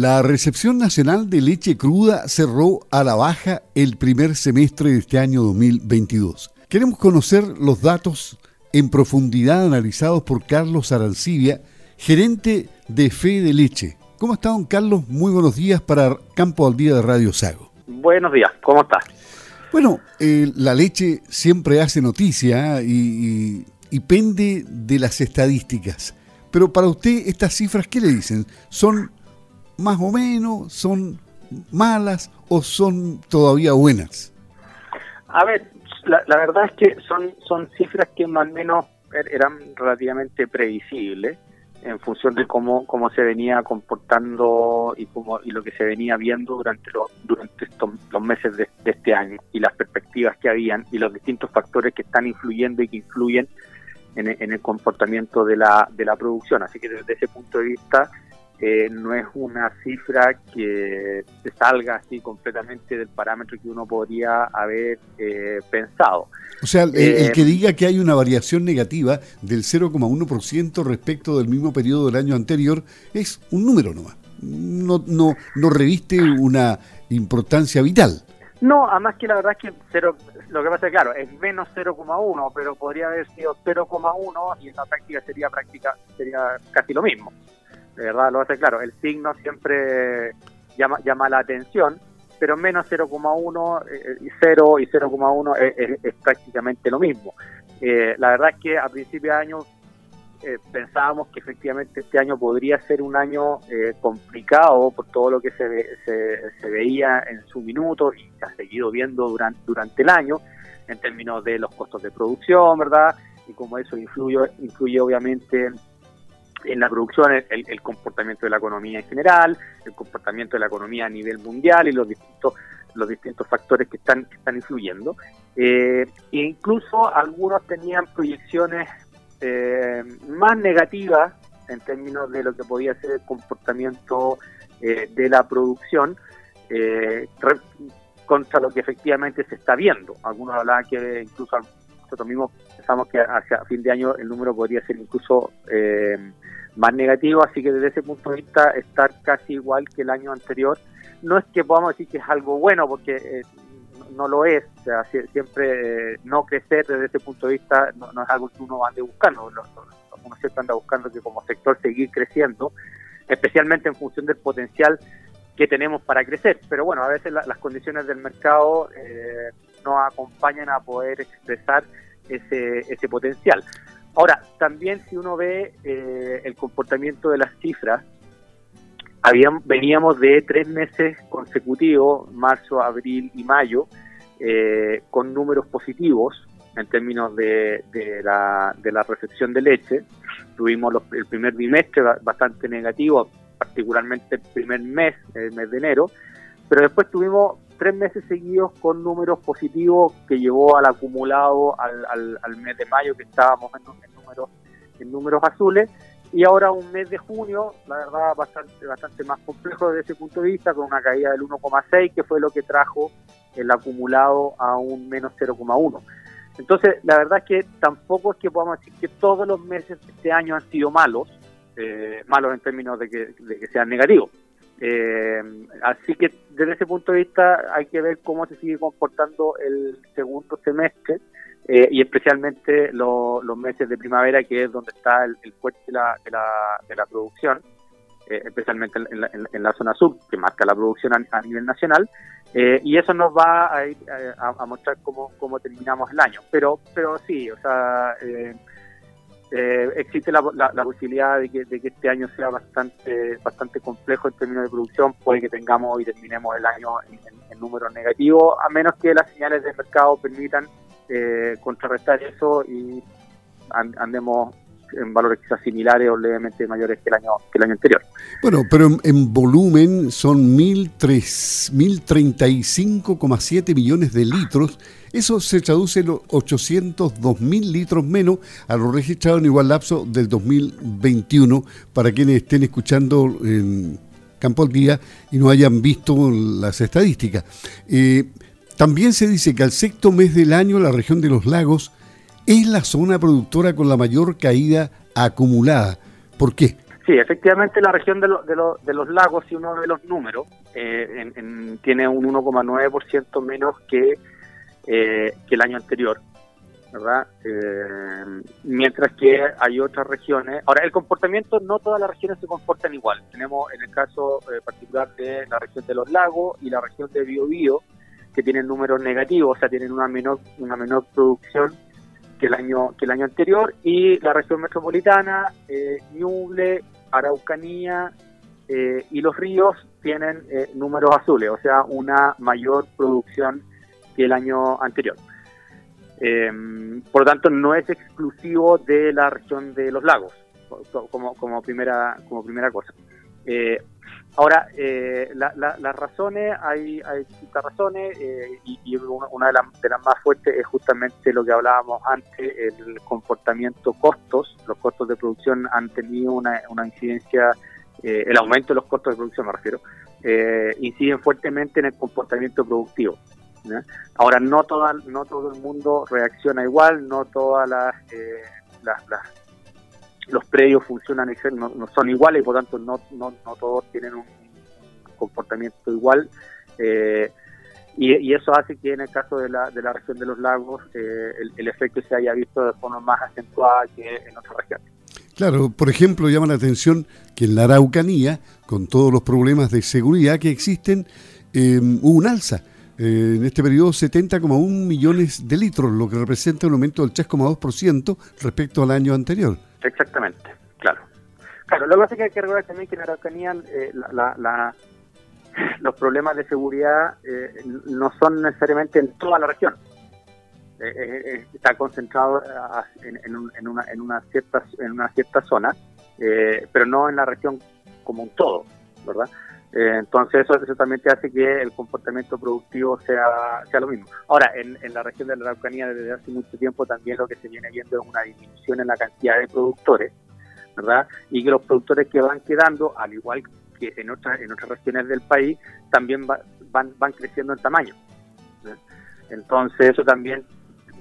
La recepción nacional de leche cruda cerró a la baja el primer semestre de este año 2022. Queremos conocer los datos en profundidad analizados por Carlos Arancibia, gerente de Fe de Leche. ¿Cómo está, don Carlos? Muy buenos días para Campo al Día de Radio Sago. Buenos días, ¿cómo estás? Bueno, eh, la leche siempre hace noticia y, y pende de las estadísticas. Pero para usted, estas cifras, ¿qué le dicen? ¿Son más o menos? ¿Son malas o son todavía buenas? A ver, la, verdad es que son, son cifras que más o menos er, eran relativamente previsibles en función de cómo, cómo se venía comportando y cómo, y lo que se venía viendo durante los, durante estos, los meses de, este año y las perspectivas que habían y los distintos factores que están influyendo y que influyen en, en el comportamiento de la, de la producción. Así que desde ese punto de vista eh, no es una cifra que se salga así completamente del parámetro que uno podría haber eh, pensado. O sea, el, eh, que diga que hay una variación negativa del 0,1% respecto del mismo periodo del año anterior es un número nomás. No, no, no reviste una importancia vital. No, además que la verdad es que cero, lo que pasa es claro, es menos 0,1, pero podría haber sido 0,1 y en la práctica sería práctica sería casi lo mismo verdad lo hace claro. El signo siempre llama, llama la atención, pero menos 0,1, eh, y 0 y 0,1 es, prácticamente lo mismo. Eh, la verdad es que a principio de año eh, pensábamos que efectivamente este año podría ser un año complicado por todo lo que se, se, veía en su minuto y se ha seguido viendo durante, durante el año en términos de los costos de producción, ¿verdad? Y como eso influye, influye obviamente en la producción el, comportamiento de la economía en general, el comportamiento de la economía a nivel mundial y los distintos los distintos factores que están que están influyendo. Eh, e incluso algunos tenían proyecciones eh, más negativas en términos de lo que podía ser el comportamiento eh, de la producción contra lo que efectivamente se está viendo. Algunos hablaban que incluso nosotros mismos pensamos que hacia fin de año el número podría ser incluso eh, más negativo, así que desde ese punto de vista estar casi igual que el año anterior. No es que podamos decir que es algo bueno, porque eh, no lo es, o sea, siempre eh, no crecer desde ese punto de vista no, es algo que uno ande buscando, uno siempre anda buscando que como sector seguir creciendo, especialmente en función del potencial que tenemos para crecer. Pero bueno, a veces las condiciones del mercado eh, nos acompañan a poder expresar ese, ese potencial. Ahora, también si uno ve eh, el comportamiento de las cifras, habían, veníamos de tres meses consecutivos, marzo, abril y mayo, eh, con números positivos en términos de, la, de la recepción de leche. Tuvimos el primer bimestre bastante negativo, particularmente el primer mes, el mes de enero, pero después tuvimos tres meses seguidos con números positivos que llevó al acumulado al, al, mes de mayo que estábamos en, números en números azules y ahora un mes de junio, la verdad bastante bastante más complejo desde ese punto de vista con una caída del 1,6 que fue lo que trajo el acumulado a un menos 0,1. Entonces, la verdad es que tampoco es que podamos decir que todos los meses de este año han sido malos, eh, malos en términos de que, sean negativos. Eh, así que desde ese punto de vista hay que ver cómo se sigue comportando el segundo semestre eh, y especialmente los meses de primavera, que es donde está el, fuerte de la, de la, producción, especialmente en la, zona sur, que marca la producción a, nivel nacional, y eso nos va a, a, mostrar cómo, cómo, terminamos el año. Pero, pero sí, o sea, eh, existe la, posibilidad de que, este año sea bastante bastante complejo en términos de producción, puede que tengamos y terminemos el año en, números negativos, a menos que las señales del mercado permitan eh, contrarrestar eso y andemos en valores quizás similares o levemente mayores que el año que el año anterior. Bueno, pero en, volumen son 1.035,7 millones de litros. Eso se traduce en los 802 mil litros menos a lo registrado en igual lapso del 2021 para quienes estén escuchando en Campo al Día y no hayan visto las estadísticas. Eh, también se dice que al sexto mes del año la región de los lagos es la zona productora con la mayor caída acumulada. ¿Por qué? Sí, efectivamente la región de, los lagos, si uno ve los números, eh, tiene un 1,9% menos que, eh, que el año anterior, ¿verdad? Eh, mientras que hay otras regiones. Ahora, el comportamiento, no todas las regiones se comportan igual. Tenemos en el caso particular de la región de los lagos y la región de Biobío, que tienen números negativos, o sea, tienen una menor, una menor producción que el año que el año anterior y la región metropolitana, eh, Ñuble, Araucanía eh, y los ríos tienen eh, números azules, o sea, una mayor producción que el año anterior. Em, por lo tanto, no es exclusivo de la región de los lagos, como, como primera como primera cosa. Eh, Ahora, eh, las razones, hay, hay distintas razones eh, y, una de, las más fuertes es justamente lo que hablábamos antes, el comportamiento costos. Los costos de producción han tenido una, incidencia, eh, el aumento de los costos de producción me refiero, inciden fuertemente en el comportamiento productivo. Ahora, no, toda, no todo el mundo reacciona igual, no todas las, las los predios funcionan no, no son iguales por tanto no, no, no todos tienen un comportamiento igual. Eh, y, eso hace que en el caso de la, de la región de los lagos eh, el, efecto se haya visto de forma más acentuada que en otras regiones. Claro, por ejemplo, llama la atención que en la Araucanía, con todos los problemas de seguridad que existen, eh, hubo un alza. en este periodo 70,1 millones de litros, lo que representa un aumento del 3,2% respecto al año anterior. Exactamente, claro. Claro, lo que pasa que hay que recordar también que en Araucanía eh, la, los problemas de seguridad eh, no son necesariamente en toda la región. Eh, está concentrado en, una, en, una cierta, en una cierta zona, pero no en la región como un todo, ¿verdad? Entonces eso, eso también te hace que el comportamiento productivo sea, sea lo mismo. Ahora, en, en la región de la Araucanía desde hace mucho tiempo también lo que se viene viendo es una disminución en la cantidad de productores, ¿verdad? Y que los productores que van quedando, al igual que en otras en otras regiones del país, también van, van creciendo en tamaño. Entonces eso también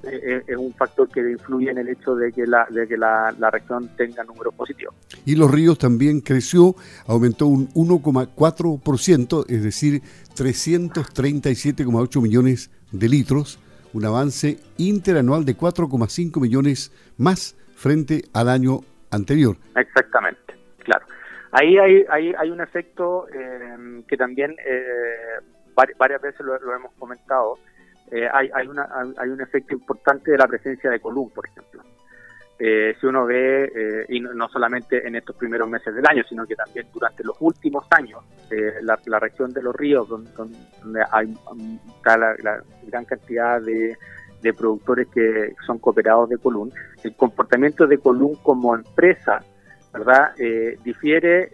es un factor que influye en el hecho de que la, de que la, región tenga números positivos. Y los ríos también creció, aumentó un 1,4%, es decir, 337,8 millones de litros, un avance interanual de 4,5 millones más frente al año anterior. Exactamente, claro. Ahí hay, hay, hay un efecto eh, que también eh, varias veces lo hemos comentado, eh, hay, hay, una, hay un efecto importante de la presencia de Colum, por ejemplo. Eh, si uno ve, eh, y no, solamente en estos primeros meses del año, sino que también durante los últimos años, la, región de los ríos, donde, hay está la, gran cantidad de, de, productores que son cooperados de Colum, el comportamiento de Colum como empresa, ¿verdad?, difiere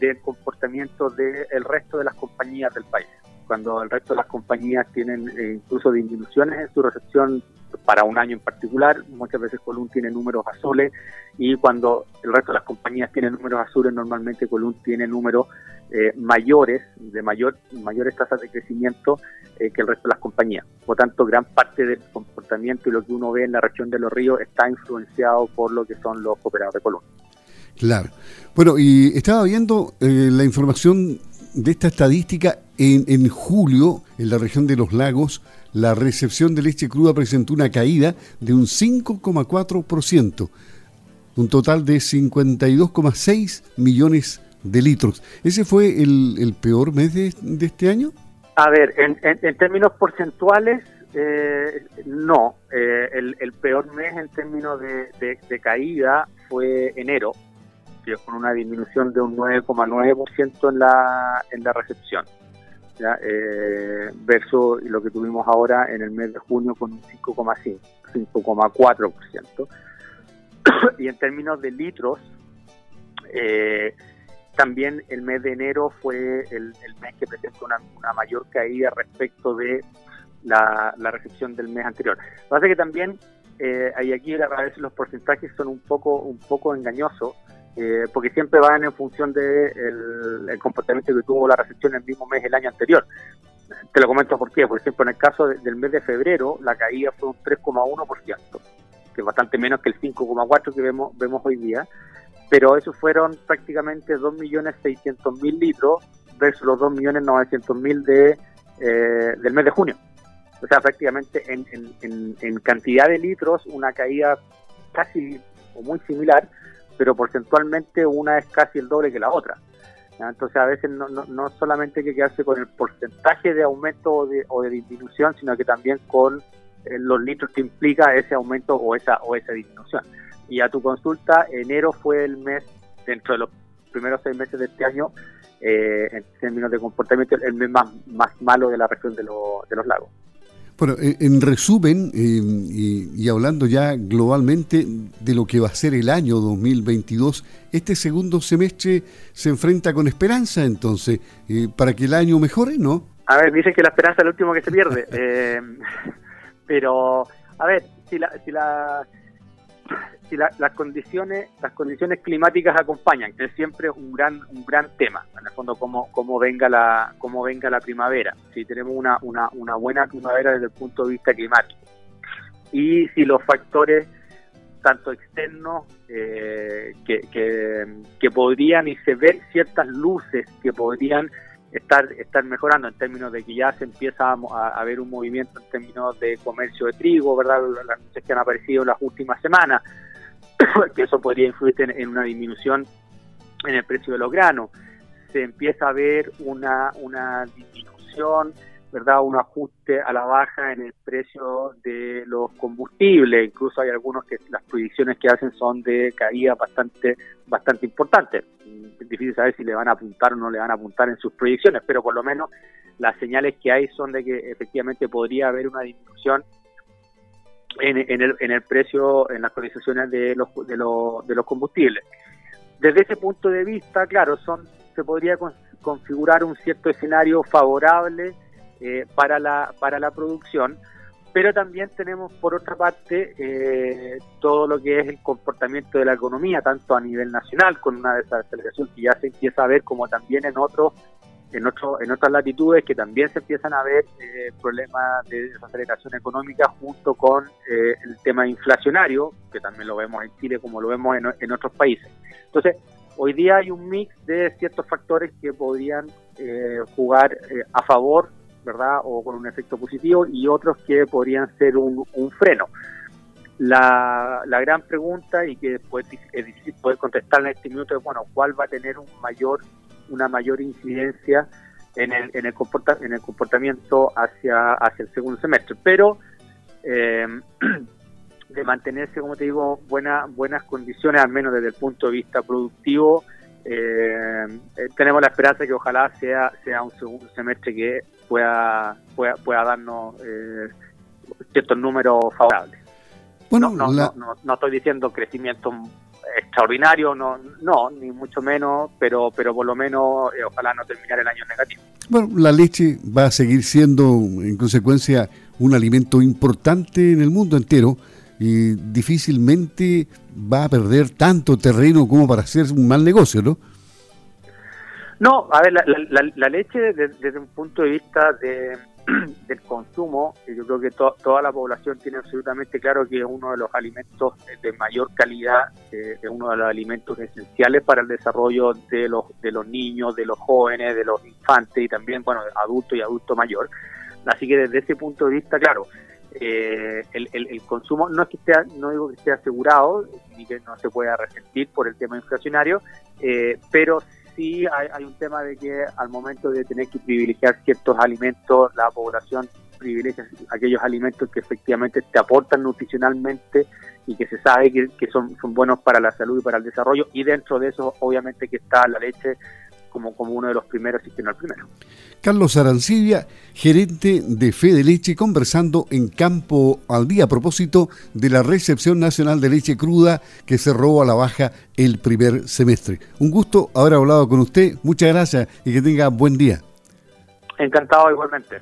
del comportamiento del resto de las compañías del país cuando el resto de las compañías tienen eh, incluso disminuciones en su recepción para un año en particular, muchas veces Column tiene números azules y cuando el resto de las compañías tienen números azules, normalmente Column tiene números eh, mayores, de mayor mayores tasas de crecimiento eh, que el resto de las compañías. Por tanto, gran parte del comportamiento y lo que uno ve en la región de los ríos está influenciado por lo que son los operadores de Column. Claro. Bueno, y estaba viendo la información de esta estadística, en, en, julio, en la región de los lagos, la recepción de leche cruda presentó una caída de un 5,4%, un total de 52,6 millones de litros. ¿Ese fue el, peor mes de, este año? A ver, en, términos porcentuales, eh, no. Eh, el, peor mes en términos de caída fue enero, con una disminución de un 9,9% en la, en la recepción, ¿ya? Eh, versus lo que tuvimos ahora en el mes de junio con un 5,5, 5,4%. y en términos de litros, eh, también el mes de enero fue el, mes que presentó una, mayor caída respecto de la, recepción del mes anterior. Lo que pasa es que también, eh, aquí a veces los porcentajes son un poco, un poco engañosos, eh, porque siempre van en función del de el comportamiento que tuvo la recepción en el mismo mes el año anterior. Te lo comento por qué. Por ejemplo, en el caso del mes de febrero, la caída fue un 3,1%, que es bastante menos que el 5,4% que vemos, vemos hoy día. pero esos fueron prácticamente 2.600.000 litros versus los 2.900.000 de, eh, del mes de junio. O sea, prácticamente en, en, cantidad de litros una caída casi o muy similar, pero porcentualmente una es casi el doble que la otra. Entonces a veces no, no, no, solamente hay que quedarse con el porcentaje de aumento o de, o de disminución, sino que también con eh, los litros que implica ese aumento o esa, o esa disminución. Y a tu consulta, enero fue el mes, dentro de los primeros seis meses de este año, eh, en términos de comportamiento, el mes más, más malo de la región de, de los lagos. Bueno, en resumen, eh, y, hablando ya globalmente de lo que va a ser el año 2022, este segundo semestre se enfrenta con esperanza, entonces, eh, para que el año mejore, ¿no? A ver, dicen que la esperanza es lo último que se pierde, eh, pero, a ver, si la, si la, si las condiciones las condiciones climáticas acompañan que es siempre un gran un gran tema en el fondo cómo, cómo venga la cómo venga la primavera. Si tenemos una, una, una buena primavera desde el punto de vista climático. Y si los factores tanto externos eh, que, que, que podrían y se ven ciertas luces que podrían estar, estar mejorando en términos de que ya se empieza a, ver un movimiento en términos de comercio de trigo, ¿verdad? Las noticias que han aparecido en las últimas semanas, que eso podría influir en, una disminución en el precio de los granos. Se empieza a ver una, una disminución, ¿verdad? Un ajuste a la baja en el precio de los combustibles. Incluso hay algunos que las proyecciones que hacen son de caída bastante, bastante importantes es difícil saber si le van a apuntar o no le van a apuntar en sus proyecciones, pero por lo menos las señales que hay son de que efectivamente podría haber una disminución en, el, en el precio, en las cotizaciones de los, de, los, de los combustibles. Desde ese punto de vista, claro, son se podría configurar un cierto escenario favorable eh, para, la, para la producción, pero también tenemos por otra parte eh, todo lo que es el comportamiento de la economía, tanto a nivel nacional, con una desaceleración que ya se empieza a ver, como también en otros en, otro, en otras latitudes que también se empiezan a ver eh, problemas de desaceleración económica junto con eh, el tema inflacionario, que también lo vemos en Chile como lo vemos en, en otros países. Entonces, hoy día hay un mix de ciertos factores que podrían jugar a favor ¿verdad? O con un efecto positivo y otros que podrían ser un, freno. La, la, gran pregunta y que después es difícil contestar en este minuto es, bueno, ¿cuál va a tener un mayor, una mayor incidencia en el, en el, en el comportamiento hacia, hacia el segundo semestre? Pero eh, de mantenerse, como te digo, buena, buenas condiciones, al menos desde el punto de vista productivo, eh, tenemos la esperanza que ojalá sea, sea un segundo semestre que pueda, pueda, pueda darnos eh, ciertos números favorables. Bueno, no, no, no, estoy diciendo crecimiento extraordinario, no, no, ni mucho menos, pero, pero por lo menos eh, ojalá no terminar el año negativo. Bueno, la leche va a seguir siendo, en consecuencia, un alimento importante en el mundo entero y difícilmente va a perder tanto terreno como para hacer un mal negocio, ¿no? No, a ver, la, leche desde, un punto de vista de, del consumo, yo creo que toda la población tiene absolutamente claro que es uno de los alimentos de mayor calidad, eh, es uno de los alimentos esenciales para el desarrollo de los, de los niños, de los jóvenes, de los infantes y también, bueno, adulto y adulto mayor. Así que desde ese punto de vista, claro, eh, el, el, consumo no es que esté, no digo que esté asegurado ni que no se pueda resentir por el tema inflacionario, eh, pero sí hay, un tema de que al momento de tener que privilegiar ciertos alimentos, la población privilegia aquellos alimentos que efectivamente te aportan nutricionalmente y que se sabe que, que son, son buenos para la salud y para el desarrollo. Y dentro de eso obviamente que está la leche como, como uno de los primeros, y que no el primero. Carlos Arancibia, gerente de Fe de Leche, conversando en Campo al Día a propósito de la recepción nacional de leche cruda que se robó a la baja el primer semestre. Un gusto haber hablado con usted, muchas gracias y que tenga buen día. Encantado igualmente.